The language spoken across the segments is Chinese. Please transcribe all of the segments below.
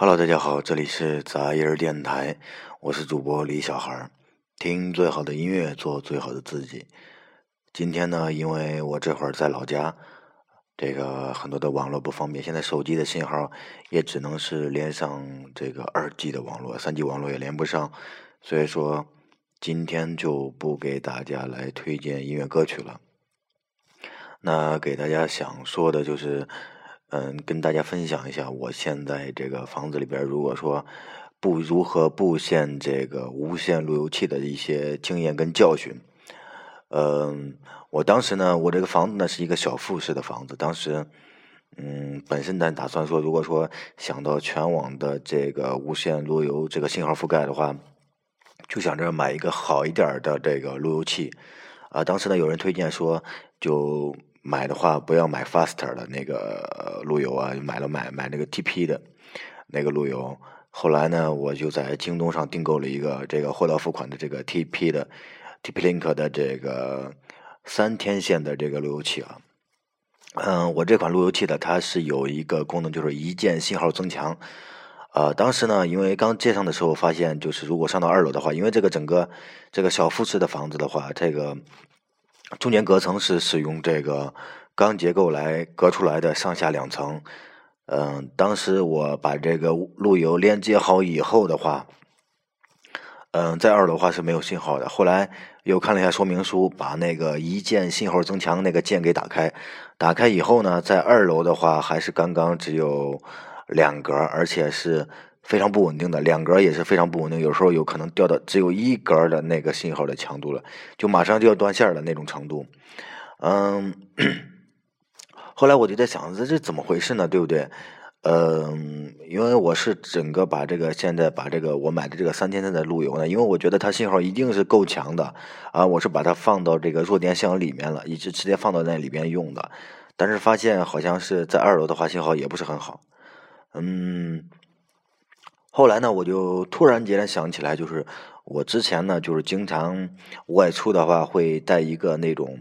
Hello，大家好，这里是杂音儿电台，我是主播李小孩儿，听最好的音乐，做最好的自己。今天呢，因为我这会儿在老家，这个很多的网络不方便，现在手机的信号也只能是连上这个二 G 的网络，三 G 网络也连不上，所以说今天就不给大家来推荐音乐歌曲了。那给大家想说的就是。嗯，跟大家分享一下，我现在这个房子里边，如果说不如何布线这个无线路由器的一些经验跟教训。嗯，我当时呢，我这个房子呢是一个小复式的房子，当时嗯，本身呢打算说，如果说想到全网的这个无线路由这个信号覆盖的话，就想着买一个好一点的这个路由器。啊，当时呢有人推荐说，就。买的话不要买 Faster 的那个路由啊，买了买买那个 TP 的那个路由。后来呢，我就在京东上订购了一个这个货到付款的这个 TP 的 TP-Link 的这个三天线的这个路由器啊。嗯，我这款路由器的它是有一个功能，就是一键信号增强。呃，当时呢，因为刚接上的时候发现，就是如果上到二楼的话，因为这个整个这个小复式的房子的话，这个。中间隔层是使用这个钢结构来隔出来的上下两层。嗯，当时我把这个路由连接好以后的话，嗯，在二楼的话是没有信号的。后来又看了一下说明书，把那个一键信号增强那个键给打开。打开以后呢，在二楼的话还是刚刚只有两格，而且是。非常不稳定的两格也是非常不稳定，有时候有可能掉到只有一格的那个信号的强度了，就马上就要断线的那种程度。嗯，后来我就在想，这这怎么回事呢？对不对？嗯，因为我是整个把这个现在把这个我买的这个三天线的路由呢，因为我觉得它信号一定是够强的啊，我是把它放到这个弱电箱里面了，一直直接放到那里边用的，但是发现好像是在二楼的话信号也不是很好。嗯。后来呢，我就突然间想起来，就是我之前呢，就是经常外出的话，会带一个那种，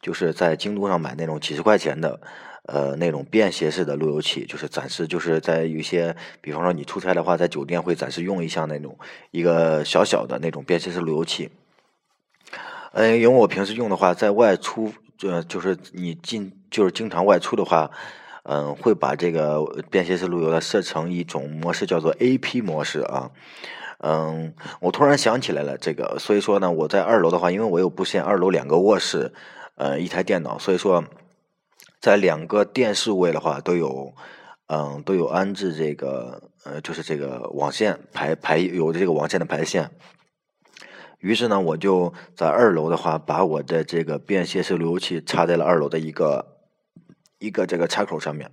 就是在京东上买那种几十块钱的，呃，那种便携式的路由器，就是暂时就是在有些，比方说你出差的话，在酒店会暂时用一下那种一个小小的那种便携式路由器。嗯，因为我平时用的话，在外出，呃，就是你进，就是经常外出的话。嗯，会把这个便携式路由呢设成一种模式，叫做 A.P 模式啊。嗯，我突然想起来了，这个，所以说呢，我在二楼的话，因为我有布线，二楼两个卧室，呃，一台电脑，所以说在两个电视位的话都有，嗯，都有安置这个，呃，就是这个网线排排有这个网线的排线。于是呢，我就在二楼的话，把我的这个便携式路由器插在了二楼的一个。一个这个插口上面，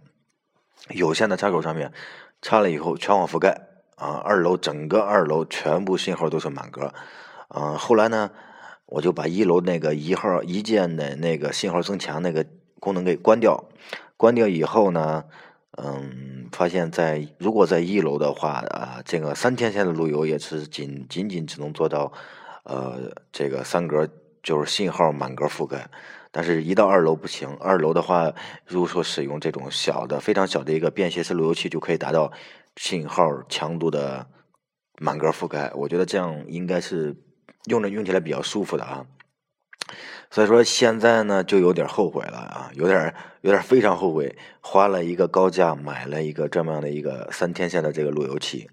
有线的插口上面插了以后全网覆盖啊，二楼整个二楼全部信号都是满格，嗯，后来呢，我就把一楼那个一号一键的那个信号增强那个功能给关掉，关掉以后呢，嗯，发现在如果在一楼的话啊，这个三天线的路由也是仅仅仅只能做到呃这个三格，就是信号满格覆盖。但是，一到二楼不行。二楼的话，如果说使用这种小的、非常小的一个便携式路由器，就可以达到信号强度的满格覆盖。我觉得这样应该是用着用起来比较舒服的啊。所以说现在呢，就有点后悔了啊，有点有点非常后悔，花了一个高价买了一个这么样的一个三天线的这个路由器，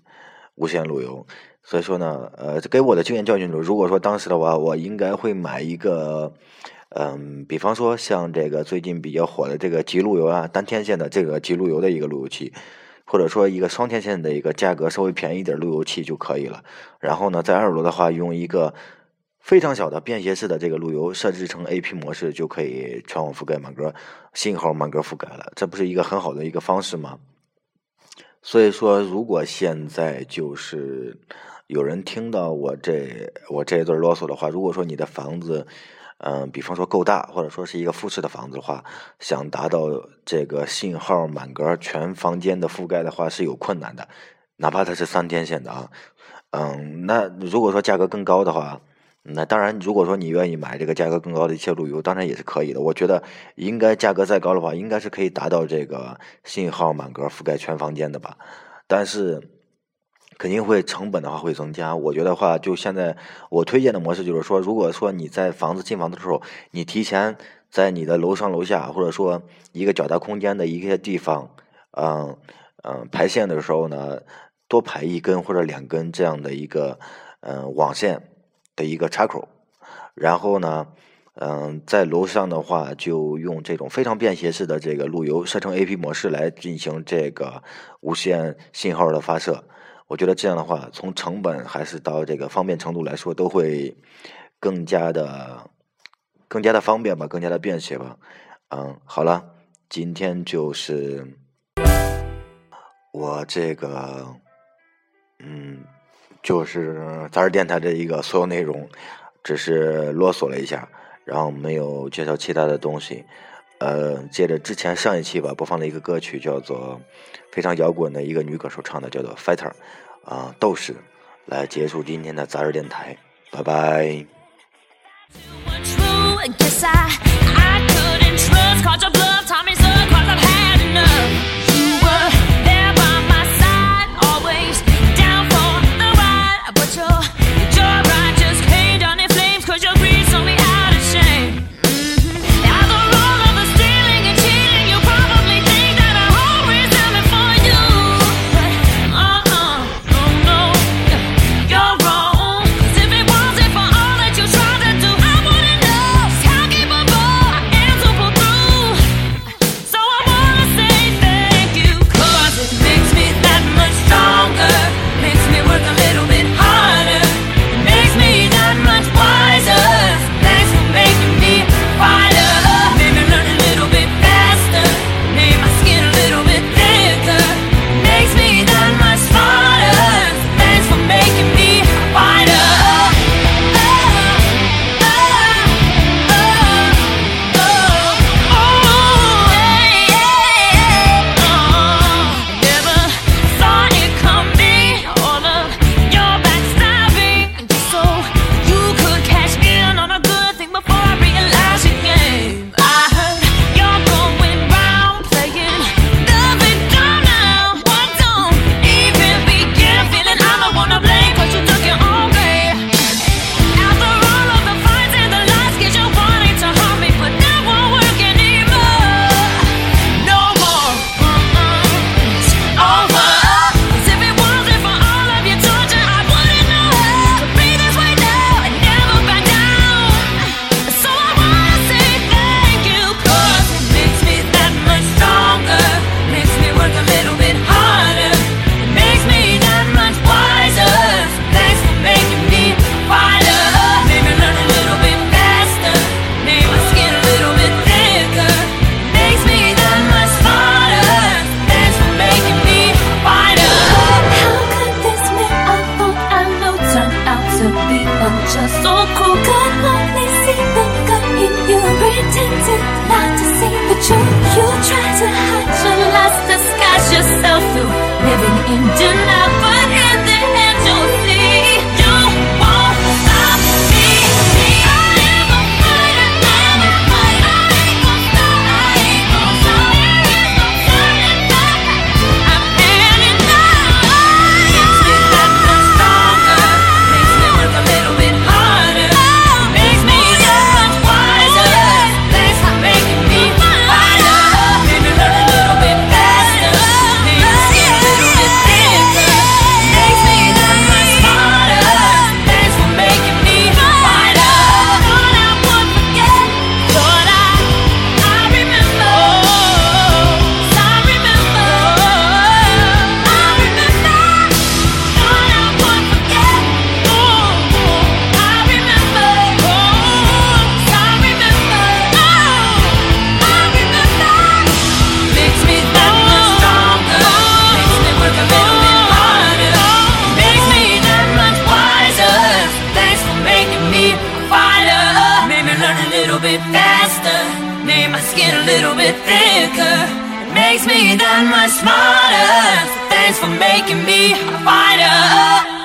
无线路由。所以说呢，呃，给我的经验教训就是，如果说当时的话，我应该会买一个。嗯，比方说像这个最近比较火的这个极路由啊，单天线的这个极路由的一个路由器，或者说一个双天线的一个价格稍微便宜点路由器就可以了。然后呢，在二楼的话，用一个非常小的便携式的这个路由设置成 A.P 模式，就可以全网覆盖满格信号满格覆盖了。这不是一个很好的一个方式吗？所以说，如果现在就是有人听到我这我这一段啰嗦的话，如果说你的房子，嗯，比方说够大，或者说是一个复式的房子的话，想达到这个信号满格全房间的覆盖的话是有困难的，哪怕它是三天线的啊。嗯，那如果说价格更高的话，那当然，如果说你愿意买这个价格更高的一些路由，当然也是可以的。我觉得应该价格再高的话，应该是可以达到这个信号满格覆盖全房间的吧。但是肯定会成本的话会增加。我觉得话，就现在我推荐的模式就是说，如果说你在房子进房子的时候，你提前在你的楼上楼下，或者说一个较大空间的一些地方，嗯嗯，排线的时候呢，多排一根或者两根这样的一个嗯网线的一个插口，然后呢。嗯，在楼上的话，就用这种非常便携式的这个路由设成 A P 模式来进行这个无线信号的发射。我觉得这样的话，从成本还是到这个方便程度来说，都会更加的、更加的方便吧，更加的便携吧。嗯，好了，今天就是我这个，嗯，就是杂志电台的一个所有内容，只是啰嗦了一下。然后没有介绍其他的东西，呃，接着之前上一期吧播放了一个歌曲，叫做非常摇滚的一个女歌手唱的，叫做《Fighter》，啊，斗士，来结束今天的杂志电台，拜拜。you. Makes me that much smarter. Thanks for making me a fighter.